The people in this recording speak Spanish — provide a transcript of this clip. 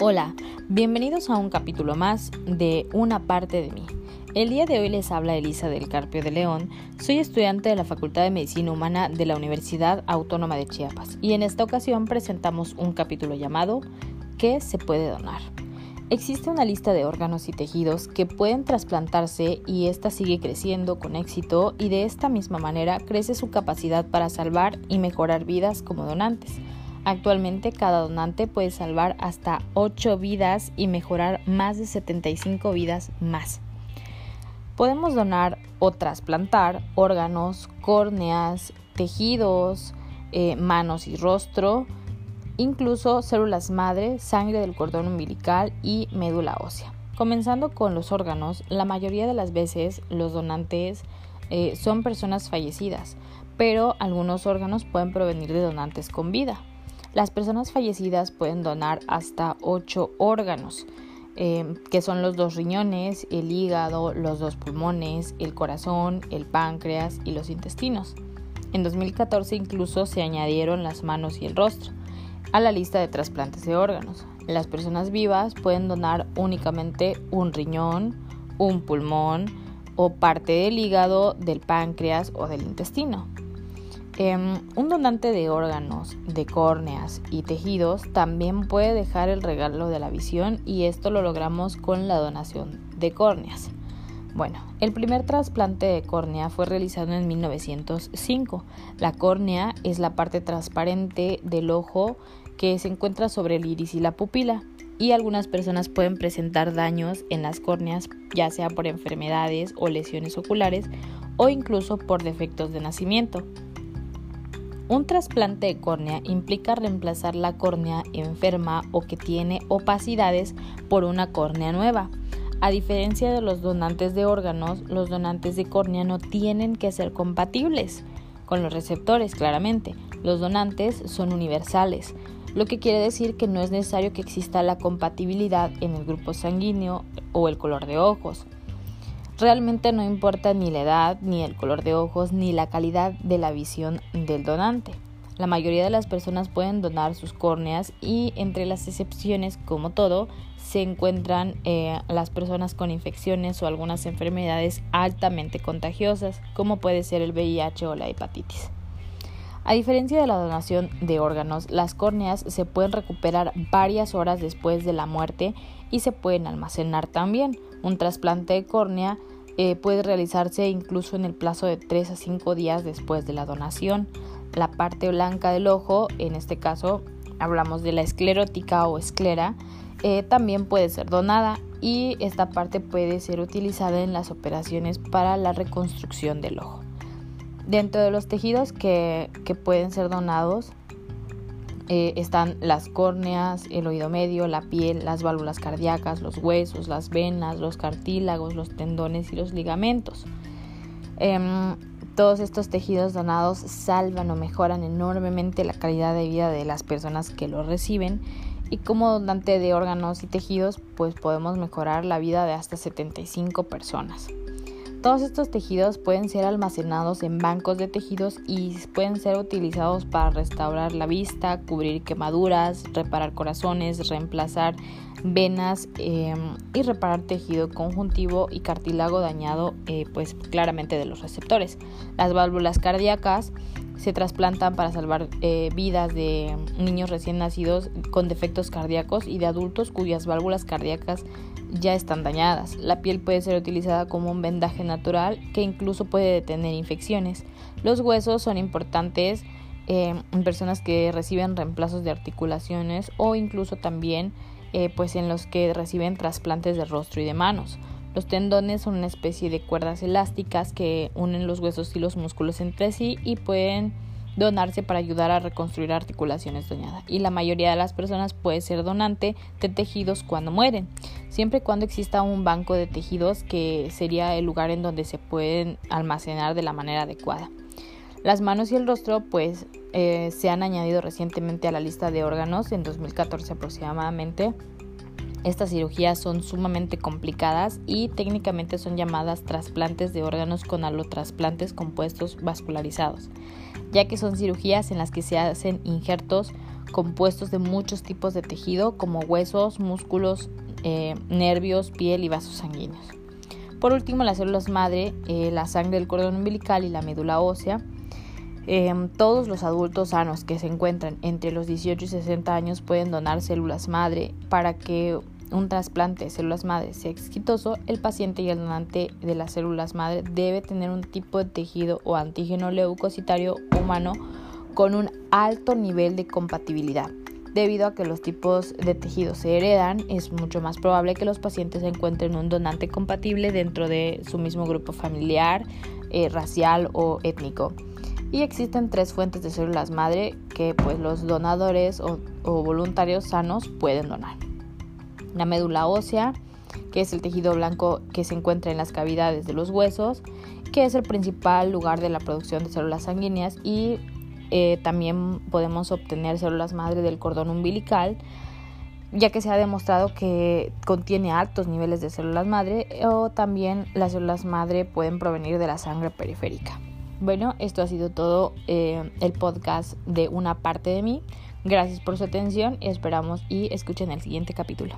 Hola, bienvenidos a un capítulo más de Una parte de mí. El día de hoy les habla Elisa del Carpio de León. Soy estudiante de la Facultad de Medicina Humana de la Universidad Autónoma de Chiapas y en esta ocasión presentamos un capítulo llamado ¿Qué se puede donar? Existe una lista de órganos y tejidos que pueden trasplantarse y esta sigue creciendo con éxito y de esta misma manera crece su capacidad para salvar y mejorar vidas como donantes. Actualmente cada donante puede salvar hasta 8 vidas y mejorar más de 75 vidas más. Podemos donar o trasplantar órganos, córneas, tejidos, eh, manos y rostro, incluso células madre, sangre del cordón umbilical y médula ósea. Comenzando con los órganos, la mayoría de las veces los donantes eh, son personas fallecidas, pero algunos órganos pueden provenir de donantes con vida. Las personas fallecidas pueden donar hasta 8 órganos, eh, que son los dos riñones, el hígado, los dos pulmones, el corazón, el páncreas y los intestinos. En 2014 incluso se añadieron las manos y el rostro a la lista de trasplantes de órganos. Las personas vivas pueden donar únicamente un riñón, un pulmón o parte del hígado, del páncreas o del intestino. Em, un donante de órganos, de córneas y tejidos también puede dejar el regalo de la visión y esto lo logramos con la donación de córneas. Bueno, el primer trasplante de córnea fue realizado en 1905. La córnea es la parte transparente del ojo que se encuentra sobre el iris y la pupila y algunas personas pueden presentar daños en las córneas ya sea por enfermedades o lesiones oculares o incluso por defectos de nacimiento. Un trasplante de córnea implica reemplazar la córnea enferma o que tiene opacidades por una córnea nueva. A diferencia de los donantes de órganos, los donantes de córnea no tienen que ser compatibles con los receptores, claramente. Los donantes son universales, lo que quiere decir que no es necesario que exista la compatibilidad en el grupo sanguíneo o el color de ojos. Realmente no importa ni la edad, ni el color de ojos, ni la calidad de la visión del donante. La mayoría de las personas pueden donar sus córneas y entre las excepciones, como todo, se encuentran eh, las personas con infecciones o algunas enfermedades altamente contagiosas, como puede ser el VIH o la hepatitis. A diferencia de la donación de órganos, las córneas se pueden recuperar varias horas después de la muerte y se pueden almacenar también. Un trasplante de córnea eh, puede realizarse incluso en el plazo de 3 a 5 días después de la donación. La parte blanca del ojo, en este caso hablamos de la esclerótica o esclera, eh, también puede ser donada y esta parte puede ser utilizada en las operaciones para la reconstrucción del ojo. Dentro de los tejidos que, pueden ser donados eh, están las córneas, el oído medio, la piel, las válvulas cardíacas, los huesos, las venas, los cartílagos, los tendones y los ligamentos. Em, todos estos tejidos donados salvan o mejoran enormemente la calidad de vida de las personas que los reciben y como donante de órganos y tejidos pues podemos mejorar la vida de hasta 75 personas. Todos estos tejidos pueden ser almacenados en bancos de tejidos y pueden ser utilizados para restaurar la vista, cubrir quemaduras, reparar corazones, reemplazar venas em, y reparar tejido conjuntivo y cartílago dañado eh, pues claramente de los receptores. Las válvulas cardíacas se trasplantan para salvar eh, vidas de niños recién nacidos con defectos cardíacos y de adultos cuyas válvulas cardíacas ya están dañadas. La piel puede ser utilizada como un vendaje natural que incluso puede detener infecciones. Los huesos son importantes eh, en personas que reciben reemplazos de articulaciones o incluso también eh, pues en los que reciben trasplantes de rostro y de manos. Los tendones son una especie de cuerdas elásticas que unen los huesos y los músculos entre sí y pueden donarse para ayudar a reconstruir articulaciones dañadas. Y la mayoría de las personas puede ser donante de tejidos cuando mueren, siempre y cuando exista un banco de tejidos que sería el lugar en donde se pueden almacenar de la manera adecuada. Las manos y el rostro pues eh, se han añadido recientemente a la lista de órganos en 2014 aproximadamente Estas cirugías son sumamente complicadas y técnicamente son llamadas trasplantes de órganos con alotrasplantes compuestos vascularizados, ya que son cirugías en las que se hacen injertos compuestos de muchos tipos de tejido como huesos, músculos, eh, nervios, piel y vasos sanguíneos. Por último, las células madre, eh, la sangre del cordón umbilical y la médula ósea. Em, todos los adultos sanos que se encuentran entre los 18 y 60 años pueden donar células madre para que un trasplante de células madre sea exitoso, el paciente y el donante de las células madre debe tener un tipo de tejido o antígeno leucocitario humano con un alto nivel de compatibilidad. Debido a que los tipos de tejidos se heredan, es mucho más probable que los pacientes encuentren un donante compatible dentro de su mismo grupo familiar, eh, racial o étnico. Y existen tres fuentes de células madre que pues, los donadores o voluntarios sanos pueden donar. La médula ósea, que es el tejido blanco que se encuentra en las cavidades de los huesos, que es el principal lugar de la producción de células sanguíneas y eh, también podemos obtener células madre del cordón umbilical, ya que se ha demostrado que contiene altos niveles de células madre o también las células madre pueden provenir de la sangre periférica. Bueno, esto ha sido todo eh, el podcast de una parte de mí. Gracias por su atención y esperamos y escuchen el siguiente capítulo.